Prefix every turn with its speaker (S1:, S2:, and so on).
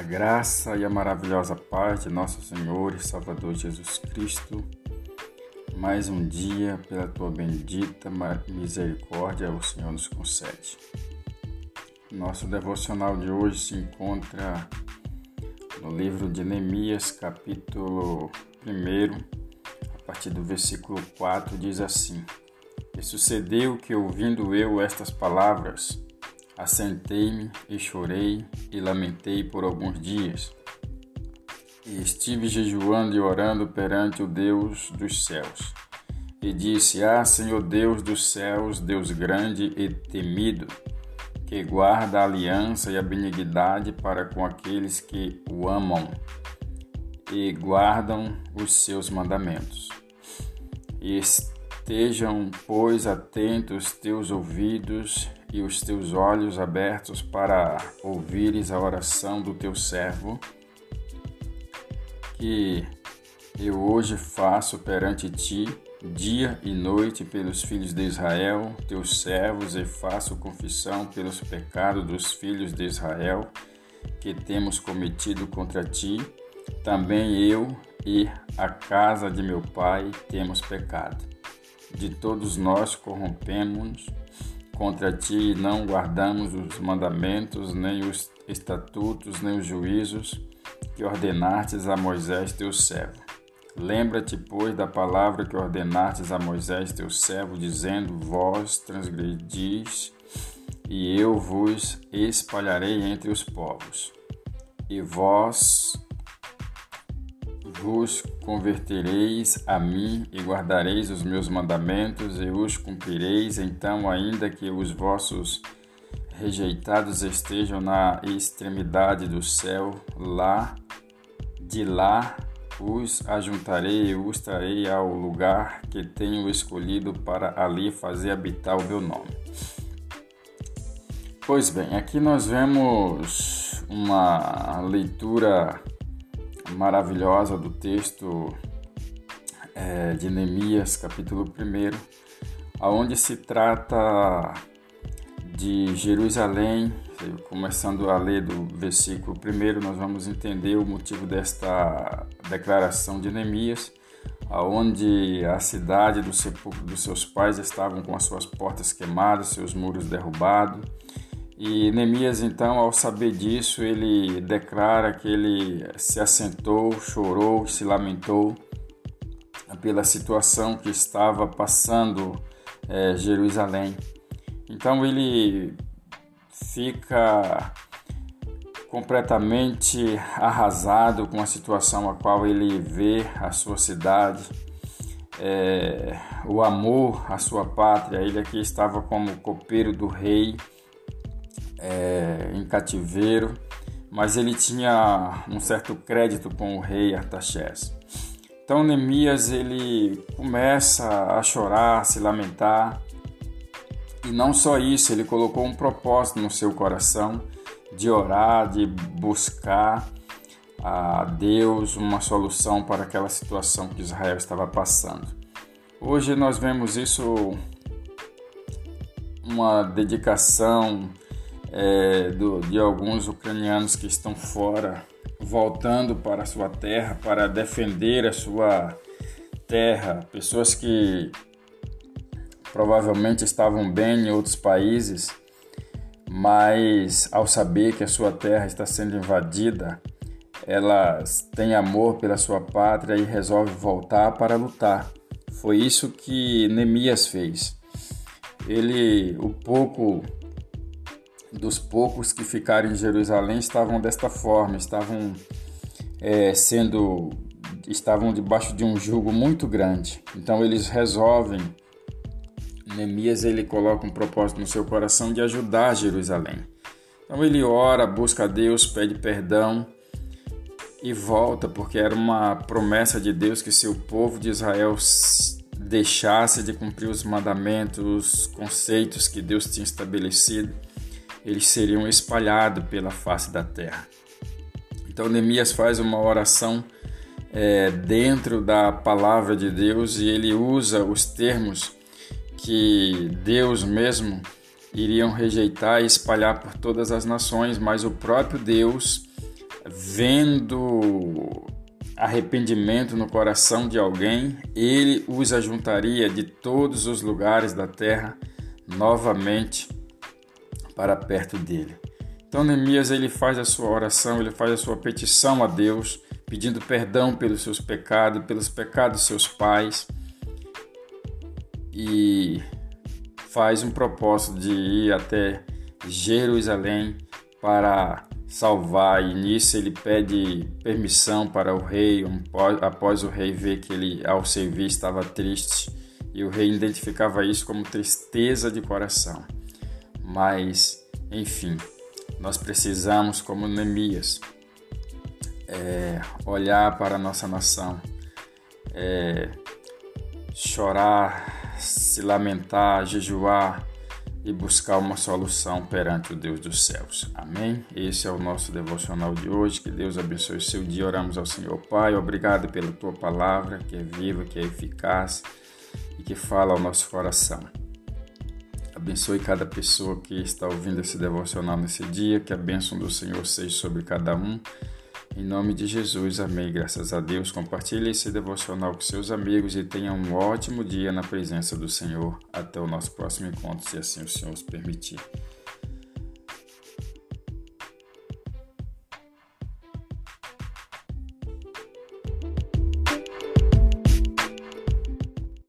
S1: A graça e a maravilhosa paz de nosso Senhor e Salvador Jesus Cristo, mais um dia, pela tua bendita misericórdia, o Senhor nos concede. Nosso devocional de hoje se encontra no livro de Neemias, capítulo 1, a partir do versículo 4, diz assim: E sucedeu que, ouvindo eu estas palavras, Assentei-me e chorei e lamentei por alguns dias. E estive jejuando e orando perante o Deus dos céus. E disse: Ah, Senhor Deus dos céus, Deus grande e temido, que guarda a aliança e a benignidade para com aqueles que o amam e guardam os seus mandamentos. E estejam, pois, atentos teus ouvidos e os teus olhos abertos para ouvires a oração do teu servo, que eu hoje faço perante ti, dia e noite, pelos filhos de Israel, teus servos, e faço confissão pelos pecados dos filhos de Israel que temos cometido contra ti. Também eu e a casa de meu pai temos pecado. De todos nós corrompemos contra ti não guardamos os mandamentos, nem os estatutos, nem os juízos que ordenastes a Moisés teu servo. Lembra-te, pois, da palavra que ordenastes a Moisés teu servo, dizendo: Vós transgredis, e eu vos espalharei entre os povos. E vós vos convertereis a mim e guardareis os meus mandamentos e os cumprireis, então, ainda que os vossos rejeitados estejam na extremidade do céu, lá, de lá os ajuntarei e os trarei ao lugar que tenho escolhido para ali fazer habitar o meu nome. Pois bem, aqui nós vemos uma leitura maravilhosa do texto é, de Neemias, capítulo 1, aonde se trata de Jerusalém, começando a ler do versículo 1, nós vamos entender o motivo desta declaração de Neemias, aonde a cidade do sepulcro dos seus pais estavam com as suas portas queimadas, seus muros derrubados, e Neemias, então, ao saber disso, ele declara que ele se assentou, chorou, se lamentou pela situação que estava passando é, Jerusalém. Então ele fica completamente arrasado com a situação a qual ele vê a sua cidade, é, o amor à sua pátria. Ele aqui estava como copeiro do rei é, em cativeiro, mas ele tinha um certo crédito com o rei Artaxerxes. Então Neemias ele começa a chorar, a se lamentar, e não só isso, ele colocou um propósito no seu coração de orar, de buscar a Deus uma solução para aquela situação que Israel estava passando. Hoje nós vemos isso uma dedicação é, do, de alguns ucranianos que estão fora, voltando para a sua terra para defender a sua terra, pessoas que provavelmente estavam bem em outros países, mas ao saber que a sua terra está sendo invadida, elas têm amor pela sua pátria e resolvem voltar para lutar. Foi isso que Neemias fez. Ele, o pouco dos poucos que ficaram em Jerusalém estavam desta forma, estavam é, sendo estavam debaixo de um jugo muito grande. Então eles resolvem Neemias ele coloca um propósito no seu coração de ajudar Jerusalém. Então ele ora, busca a Deus, pede perdão e volta, porque era uma promessa de Deus que se o povo de Israel deixasse de cumprir os mandamentos, os conceitos que Deus tinha estabelecido, eles seriam espalhados pela face da terra. Então Neemias faz uma oração é, dentro da palavra de Deus e ele usa os termos que Deus mesmo iriam rejeitar e espalhar por todas as nações, mas o próprio Deus vendo arrependimento no coração de alguém, ele os ajuntaria de todos os lugares da terra novamente para perto dele. Então Neemias ele faz a sua oração, ele faz a sua petição a Deus, pedindo perdão pelos seus pecados, pelos pecados dos seus pais e faz um propósito de ir até Jerusalém para salvar. E nisso ele pede permissão para o rei. Após o rei ver que ele ao servir estava triste e o rei identificava isso como tristeza de coração mas enfim nós precisamos como Neemias é, olhar para a nossa nação é, chorar se lamentar jejuar e buscar uma solução perante o Deus dos céus. Amém? Esse é o nosso devocional de hoje. Que Deus abençoe seu dia. Oramos ao Senhor Pai. Obrigado pela tua palavra, que é viva, que é eficaz e que fala ao nosso coração. Abençoe cada pessoa que está ouvindo esse devocional nesse dia. Que a bênção do Senhor seja sobre cada um em nome de Jesus, amém. Graças a Deus. Compartilhe esse devocional com seus amigos e tenha um ótimo dia na presença do Senhor. Até o nosso próximo encontro, se assim o Senhor os permitir.